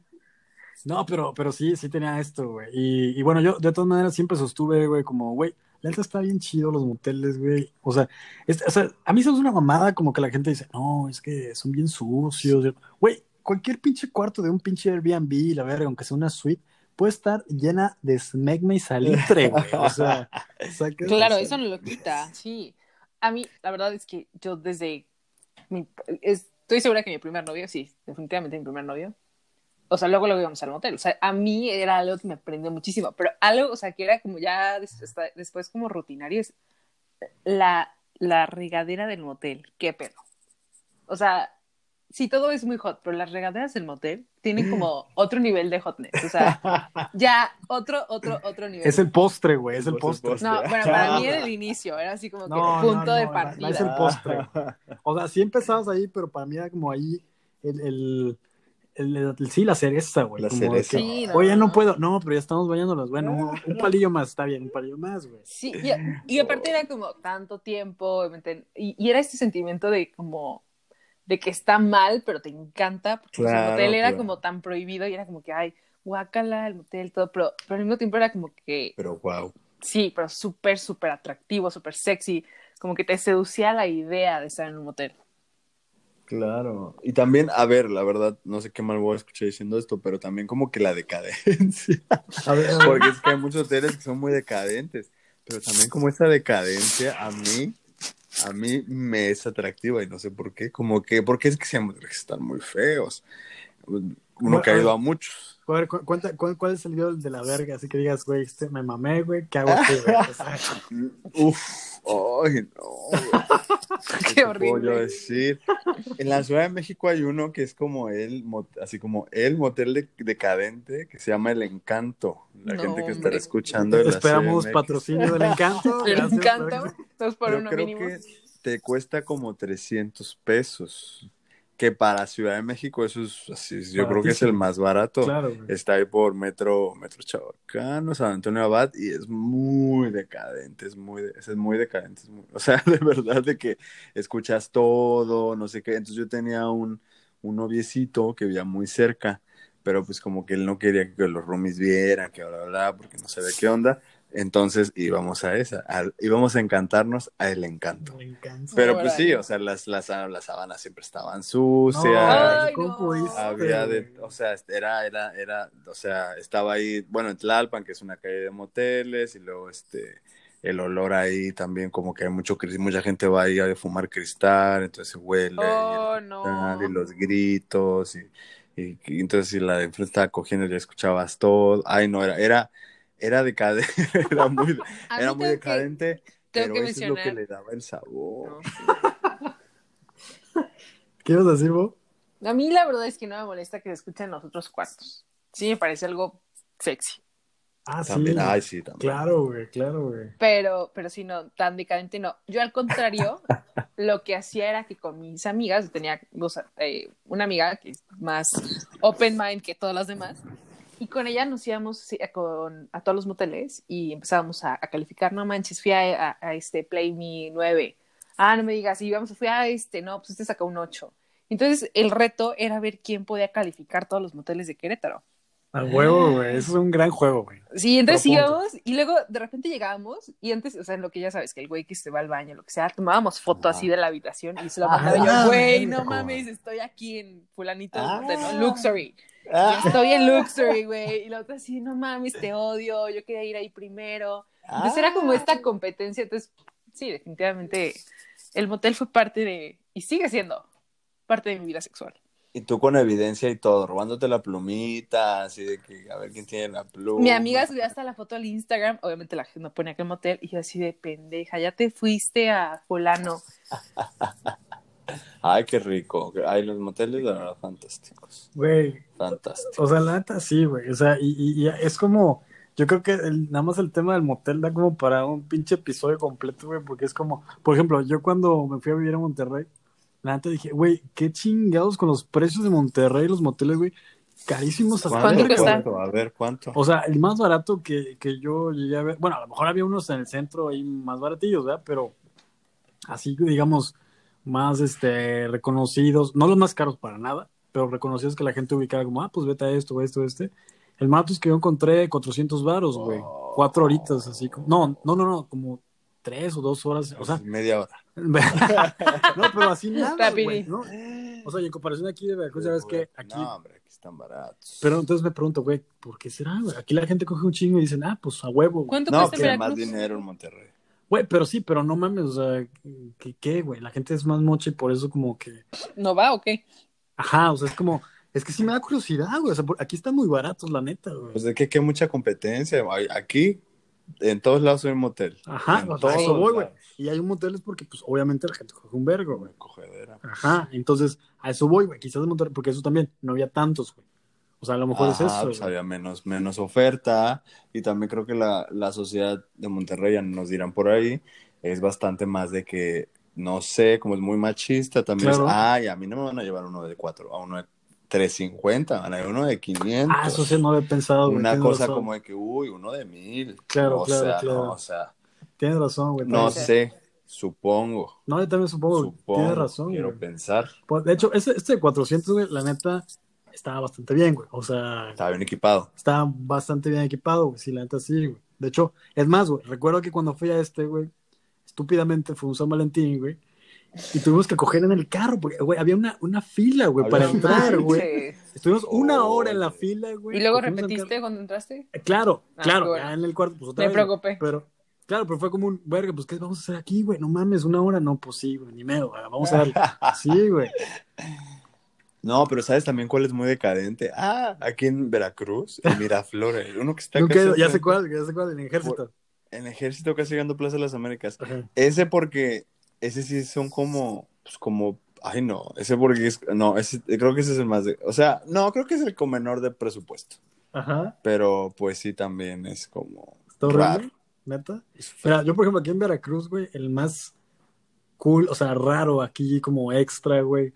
No, pero, pero sí, sí tenía esto, güey. Y, y bueno, yo de todas maneras siempre sostuve, güey, como, güey, la neta está bien chido los moteles, güey. O sea, es- o sea, a mí se me hace una mamada como que la gente dice, no, es que son bien sucios. Güey, cualquier pinche cuarto de un pinche Airbnb, la verga, aunque sea una suite, puede estar llena de smegma y salitre, güey. O sea, saca- Claro, o sea, eso no lo quita, sí. A mí, la verdad es que yo desde mi, es- estoy segura que mi primer novio, sí, definitivamente mi primer novio. O sea, luego lo íbamos al motel. O sea, a mí era algo que me aprendió muchísimo, pero algo, o sea, que era como ya después como rutinario es la, la regadera del motel. ¿Qué pedo? O sea, sí, todo es muy hot, pero las regaderas del motel tienen como otro nivel de hotness. O sea, ya otro, otro, otro nivel. Es el postre, güey, es el Es el postre. postre. No, bueno, para mí era el inicio, era así como que No, punto no, de no, partida. Es el postre. O sea, sí empezabas ahí, pero para mí era como ahí el, el, el- el- sí, la cereza, güey. La cereza. que, Sí, no, Oye, no no. puedo. No, pero ya estamos bañándonos. Bueno, un, un palillo más, está bien, un palillo más, güey. Sí, y, y aparte era como tanto tiempo, obviamente, y, y era este sentimiento de como de que está mal, pero te encanta, porque pues, Claro, el motel era claro. como tan prohibido y era como que, ay, guácala, el motel, todo, pero, pero al mismo tiempo era como que, Pero wow. sí, pero súper, súper atractivo, súper sexy, como que te seducía la idea de estar en un motel. Claro. Y también, a ver, la verdad, no sé qué mal voy a escuchar diciendo esto, pero también como que la decadencia. A ver, Porque es que hay muchos hoteles que son muy decadentes, pero también como esta decadencia a mí, a mí me es atractiva y no sé por qué, como que, porque es que siempre están muy feos. Uno que ha ido a muchos. a ver, cu- cuenta, cu- ¿cuál es el video de la verga? Así que digas, güey, este, me mamé, güey, ¿qué hago aquí, güey? O sea, Uf, ay, no. güey. Qué puedo yo horrible. decir? En la Ciudad de México hay uno que es como el, mot- así como el motel de- decadente que se llama El Encanto. La No, gente que estará escuchando. de esperamos patrocinio del encanto. El encanto, dos por Yo uno creo mínimo. que te cuesta como 300 pesos. Que para Ciudad de México eso es así, yo creo que es el más barato. Claro. Está ahí por Metro, Metro Chabacano, San Antonio Abad, y es muy decadente, es muy, es muy decadente. es muy- o sea, de verdad de que escuchas todo, no sé qué. Entonces yo tenía un, un noviecito que vivía muy cerca, pero pues como que él no quería que los roomies vieran, que bla, bla, bla, porque no sabía qué onda. Entonces íbamos a esa, al- íbamos a encantarnos a el encanto. Me encanta. Pero pues sí, o sea, las, las, las sábanas siempre estaban sucias. Ay, ¿cómo no. pudiste, Había de, güey? o sea, era, era, era, o sea, estaba ahí, bueno, en Tlalpan, que es una calle de moteles, y luego este, el olor ahí también, como que hay mucho, cris- mucha gente va ahí a fumar cristal, entonces huele, Oh, y, el no. y los gritos, y, y, y entonces si la de enfrente estaba cogiendo ya escuchabas todo, ay no, era, era, era decadente, era muy, era muy tengo que- decadente, tengo pero que eso es lo que le daba el sabor. No. ¿Qué ibas a decir, vos? A mí la verdad es que no me molesta que se escuchen los otros cuartos. Sí, me parece algo sexy. Ah, sí. También, ay sí, también. Claro, güey, claro, güey. Pero, pero sí, no, tan decadente no. Yo al contrario, lo que hacía era que con mis amigas, tenía dos, eh, una amiga que es más open mind que todas las demás, y con ella nos íbamos sí, a, con, a todos los moteles y empezábamos a, a calificar, no manches, fui a, a- a este Play Me 9. Ah, no me digas, y íbamos, fui a este, no, pues este sacó un 8. Entonces, el reto era ver quién podía calificar todos los moteles de Querétaro. A huevo, güey. Eso es un gran juego, güey. Sí, entonces íbamos y luego de repente llegábamos y antes, o sea, en lo que ya sabes, que el güey que se va al baño, lo que sea, tomábamos foto así de la habitación y se lo Ah, mandaba yo, güey, no mames, estoy aquí en fulanito Ah. de ¿no? Luxury. Ah, Yo estoy en Luxury, güey. Y la otra así, no mames, te odio, yo quería ir ahí primero. Entonces era como esta competencia, entonces sí, definitivamente el motel fue parte de, y sigue siendo parte de mi vida sexual. Y tú con evidencia y todo, robándote la plumita, así de que a ver quién tiene la pluma. Mi amiga subió hasta la foto al Instagram, obviamente la gente no pone aquel motel, y yo así de pendeja, ya te fuiste a fulano. Ay, qué rico. Ay, los moteles, la verdad, fantásticos. Güey, Fantásticos. o sea, la neta sí, güey. O sea, y, y- y es como, yo creo que el- nada más el tema del motel da como para un pinche episodio completo, güey, porque es como, por ejemplo, yo cuando me fui a vivir a Monterrey, la neta dije, güey, qué chingados con los precios de Monterrey, los moteles, güey, carísimos hasta ¿Cuánto güey. A ver, ¿cuánto? O sea, el más barato que, que yo llegué a ver, bueno, a lo mejor había unos en el centro ahí más baratillos, ¿verdad? Pero así, digamos, más este reconocidos, no los más caros para nada, pero reconocidos que la gente ubicaba como, ah, pues vete a esto, esto, este. El barato que yo encontré, 400 varos, güey. Oh. Cuatro horitas, así como, no, no, no, no, como tres o dos horas, o sea, media hora. no, pero así nada, güey. ¿no? O sea, y en comparación aquí de Veracruz, ya ves que aquí, No, hombre, aquí están baratos. pero entonces me pregunto, güey, ¿por qué será, güey? Aquí la gente coge un chingo y dicen, ah, pues a huevo, güey. ¿Cuánto no, cuesta que más dinero en Monterrey. Güey, pero sí, pero no mames, o sea, ¿qué, qué, güey? La gente es más mocha y por eso como que, ¿No va o qué? ajá, o sea, es como, es que sí me da curiosidad, güey, o sea, por- aquí están muy baratos, la neta, güey. Pues de que hay mucha competencia. Aquí, en todos lados hay un motel. Ajá, en o sea, a eso todos voy, güey. Y hay un motel es porque, pues, obviamente la gente coge un vergo, güey. Cogedera. Ajá, entonces, a eso voy, güey, quizás de Monterrey, porque eso también, no había tantos, güey. O sea, a lo mejor Ajá, es eso, pues había menos, menos oferta y también creo que la, la sociedad de Monterrey, ya nos dirán por ahí, es bastante más de que, no sé, como es muy machista, también Claro. es, ay, a mí no me van a llevar uno de cuatro, a uno de 350, van a llevar uno de 500. Ah, eso sí no había pensado, güey. Una tienes cosa razón. como de que, uy, uno de mil. Claro, o claro, sea, claro. no, o sea, Tienes razón, güey. no sé, supongo, No, yo también supongo, supongo, Tienes razón, quiero güey. pensar. Pues, de hecho, este, este de 400, güey, la neta, estaba bastante bien, güey. O sea, Estaba bien equipado. está bastante bien equipado, güey. Sí, la neta sí, güey. De hecho, es más, güey. Recuerdo que cuando fui a este, güey, estúpidamente fue un San Valentín, güey. Y tuvimos que coger en el carro, porque, güey, había una, una fila, güey, para entrar, güey. Estuvimos una hora en la fila, güey. ¿Y luego repetiste cuando entraste? Eh, Claro, Ah, claro, bueno. ya en el cuarto, pues otra Me vez, preocupé. Pero, claro, pero fue como un, verga, pues, ¿qué vamos a hacer aquí, güey? No mames, una hora, no, pues sí, güey, ni medo, güey, vamos a darle. Sí, güey. No, pero ¿sabes también cuál es muy decadente? Ah, aquí en Veracruz, en Miraflores, uno que está Nunca- casi ya sé cuál, ya sé cuál, en el ejército. En Ejército casi llegando a Plaza de las Américas. Ajá. Ese porque, ese sí son como, pues como, ay no, ese porque es, no, ese, creo que ese es el más de, o sea, no, creo que es el con menor de presupuesto, Ajá. pero pues sí también es como Está horrible, raro. neta. Mira, yo, por ejemplo, aquí en Veracruz, güey, el más cool, o sea, raro aquí como extra, güey,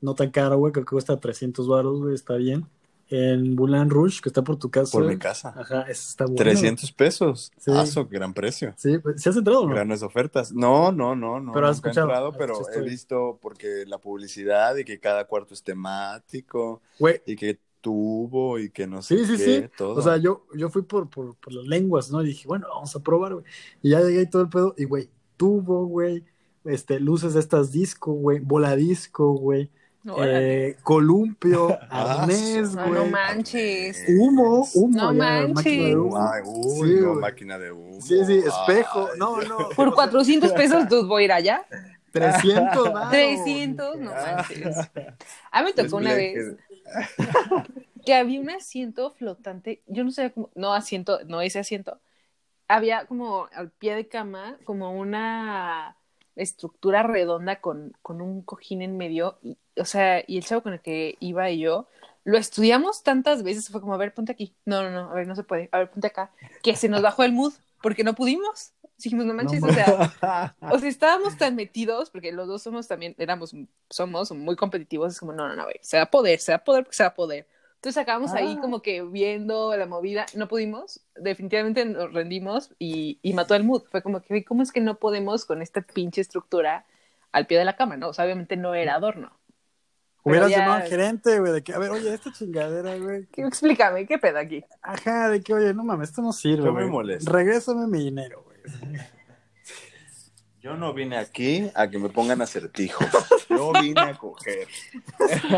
no tan caro, güey, creo que cuesta 300 baros, güey, está bien. En Bulan Rouge, que está por tu casa. Por mi casa. Ajá, ese está bueno. 300 pesos. Sí. Aso, gran precio. Sí, pues, ¿sí has entrado no? Grandes ofertas. No, no, no, no. Pero has nunca he escuchado, entrado, has pero escuchado he visto porque la publicidad y que cada cuarto es temático Güey, y que estuvo y que no sé Sí, sí, qué, sí. todo. O sea, yo, yo fui por, por, por las lenguas, ¿no? Y dije, bueno, vamos a probar, güey. Y ya llegué y todo el pedo, y güey, tubo, güey, este, luces de estas disco, güey, voladisco, güey. Eh, columpio, Ah, arnés, No, no manches. Humo, humo, No ya, manches. máquina de humo. Ay, uy, Sí, no, güey. máquina de humo. Sí, sí, espejo. Ay, No, no. Por 400 pesos, tú voy a ir allá. 300 varos. 300, no manches. A mí me tocó una vez que había un asiento flotante. Yo no sé cómo. No, asiento, no ese asiento. Había como al pie de cama, como una estructura redonda con, con un cojín en medio. Y, o sea, y el chavo con el que iba y yo lo estudiamos tantas veces. Fue como, a ver, ponte aquí. No, no, no, a ver, no se puede. A ver, ponte acá. Que se nos bajó el mood porque no pudimos. Dijimos, no manches, o sea, o sea, estábamos tan metidos, porque los dos somos también, éramos, somos muy competitivos, es como, no, no, no, güey, se va a poder, se va a poder porque se va a poder. Entonces acabamos ahí Ah. como que viendo la movida, no pudimos, definitivamente nos rendimos y, y mató el mood. Fue como que, ¿cómo es que no podemos con esta pinche estructura al pie de la cama, no? O sea, obviamente no era adorno. Hubieras ya- llamado al gerente, güey, de que, a ver, oye, esta chingadera, güey. ¿Qué- explícame, ¿qué pedo aquí? Ajá, de que, oye, no mames, esto no sirve, Yo me molesto. Regrésame mi dinero, güey. Yo no vine aquí a que me pongan acertijos. Yo vine a coger.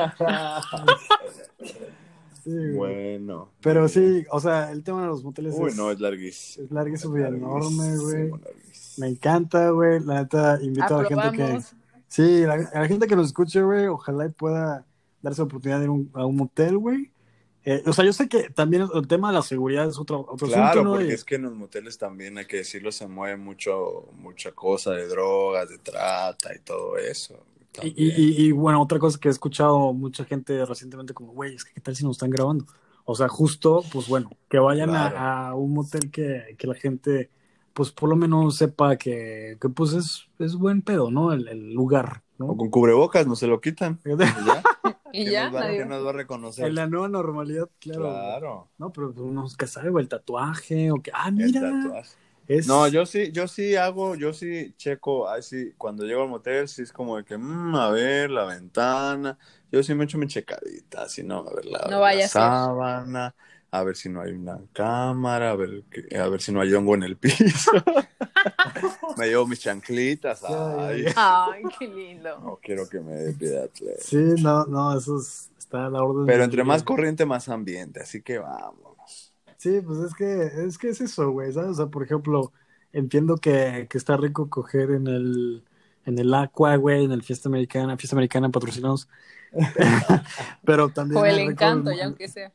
Sí, güey. Bueno. Pero sí, o sea, el tema de los moteles Uy, es, no, es larguísimo. es larguísimo y enorme, güey. Me encanta, güey. La neta, invito a la gente que... Sí, la- gente que nos escuche, güey, ojalá y pueda darse la oportunidad de ir un- a un motel, güey. Eh, o sea, yo sé que también el tema de la seguridad es otro, otro Claro, asunto, ¿no? porque es que en los moteles también, hay que decirlo, se mueve mucho, mucha cosa de drogas, de trata y todo eso. Y, y- y- bueno, otra cosa que he escuchado mucha gente recientemente como, güey, es que qué tal si nos están grabando. O sea, justo, pues bueno, que vayan a- a, un motel que, que la gente, pues por lo menos sepa que, que pues es, es buen pedo, ¿no? El, el lugar, O con cubrebocas, no se lo quitan. ¿Y ya? Y ¿Qué ya, nos va, nos va a reconocer? En la nueva normalidad, claro. Claro. No, pero uno que sabe, güey, el tatuaje, o que, ah, El mira, tatuaje. es... No, yo sí, yo sí hago, yo sí checo, ahí sí, cuando llego al motel, sí es como de que, mm, a ver, la ventana, yo sí me echo mi checadita, así no, a ver la, No vaya la a ser. sábana, a ver si no hay una cámara, a ver, que- a ver si no hay hongo en el piso. me llevo mis chanclitas, ay, Ay, qué lindo. no quiero que me dé piedad. Sí, no, no, eso es- está a la orden. Pero entre día. más corriente, más ambiente, así que vamos. Sí, pues es que es que es eso, güey, ¿sabes? O sea, por ejemplo, entiendo que, que está rico coger en el en el Aqua, güey, en el Fiesta Americana, Fiesta Americana patrocinados. Pero también O el rico encanto, ya aunque sea.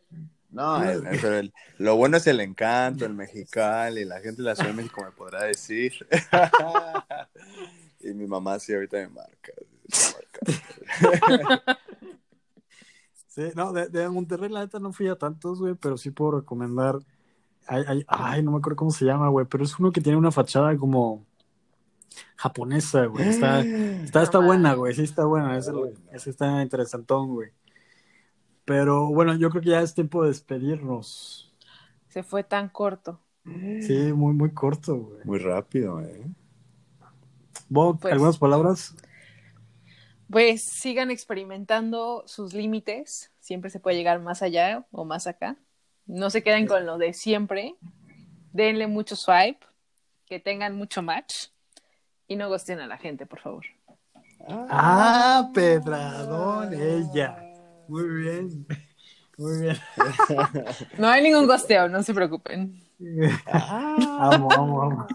No, el- el- pero el- lo bueno es el encanto, el mexicali, la gente de la Ciudad de México me podrá decir. y mi mamá sí ahorita me marca. me marca. Sí, no, de, de Monterrey la neta no fui a tantos, güey, pero sí puedo recomendar. Hay, hay- ay, no me acuerdo cómo se llama, güey, pero es uno que tiene una fachada como japonesa, güey. Está, está, está buena, güey, sí está buena. Ese, ese está interesantón, güey. Pero bueno, yo creo que ya es tiempo de despedirnos. Se fue tan corto. Sí, muy, muy corto, güey. Muy rápido, ¿eh? Bob, Pues- ¿algunas palabras? Pues sigan experimentando sus límites. Siempre se puede llegar más allá o más acá. No se queden con lo de siempre. Denle mucho swipe. Que tengan mucho match. Y no gusten a la gente, por favor. Ah, Pedradón, ella. Muy bien. Muy bien. No hay ningún gosteo, no se preocupen. Amo, amo, amo.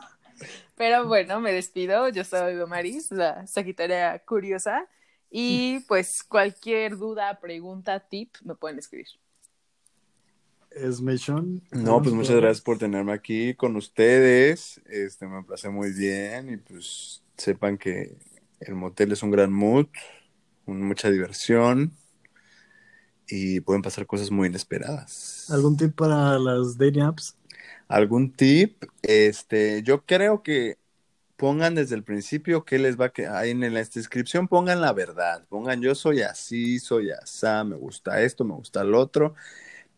Pero bueno, me despido. Yo soy Domaris, la Sagitaria Curiosa. Y pues cualquier duda, pregunta, tip, me pueden escribir. Es Mechon. No, pues muchas gracias por tenerme aquí con ustedes. Este, me pasé muy bien y pues sepan que el motel es un gran mood, un- mucha diversión y pueden pasar cosas muy inesperadas. ¿Algún tip para las dating apps? ¿Algún tip? Este, yo creo que pongan desde el principio que les va a que ahí en la descripción pongan la verdad, pongan yo soy así, soy asá, me gusta esto, me gusta el otro,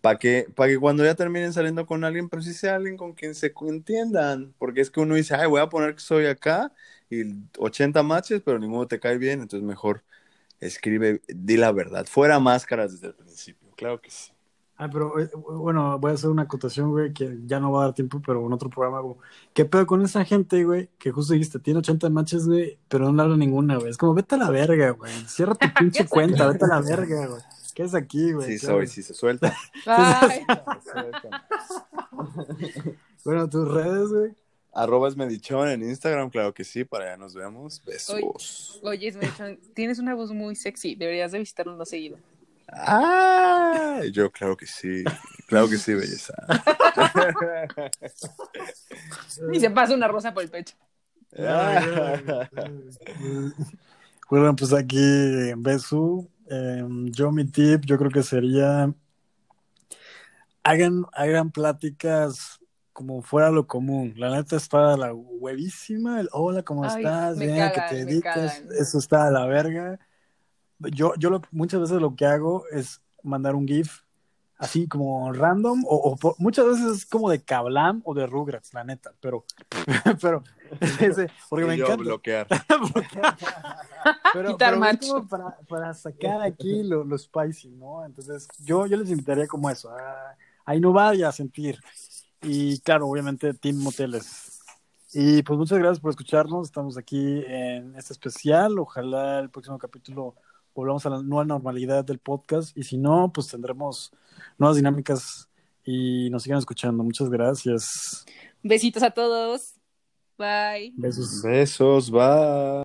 para que, para que cuando ya terminen saliendo con alguien, pero sí sea alguien con quien se entiendan, porque es que uno dice, ay, voy a poner que soy acá y 80 matches, pero ninguno te cae bien, entonces mejor escribe, di la verdad, fuera máscaras desde el principio, claro que sí. Ah, pero eh, bueno, voy a hacer una acotación, güey, que ya no va a dar tiempo, pero en otro programa, güey. ¿Qué pedo con esa gente, güey? Que justo dijiste, tiene 80 matches, güey, pero no le habla ninguna, güey. Es como, vete a la verga, güey. Cierra tu pinche cuenta, vete a la verga, güey. ¿Qué es aquí, güey? Sí, Claro. soy, sí se suelta. Bueno, tus redes, güey. Arroba es Medichón en Instagram, claro que sí, para allá nos vemos. Besos. oye, Esmeralda, tienes una voz muy sexy. Deberías de visitarlo más seguido. Ah, yo claro que sí, claro que sí, belleza. Y se pasa una rosa por el pecho. Bueno, pues aquí, Besu. eh, yo mi tip, yo creo que sería hagan, hagan pláticas como fuera lo común. La neta está la huevísima. El hola, ¿cómo Ay, estás? me Bien, cagan, que te me dedicas. Eso está a la verga. Yo, yo lo- muchas veces lo que hago es mandar un GIF así como random, o, o por- muchas veces es como de Kablam o de Rugrats, la neta, pero, pero, ese- porque me Y yo encanta. bloquear. pero, Quitar pero es match. como para, para sacar aquí lo, lo spicy, ¿no? Entonces, yo, yo les invitaría como eso, a, a innovar y a sentir. Y claro, obviamente, Team Moteles. Y pues muchas gracias por escucharnos. Estamos aquí en este especial. Ojalá el próximo capítulo volvamos a la nueva normalidad del podcast. Y si no, pues tendremos nuevas dinámicas y nos sigan escuchando. Muchas gracias. Besitos a todos. Bye. Besos. Besos, bye.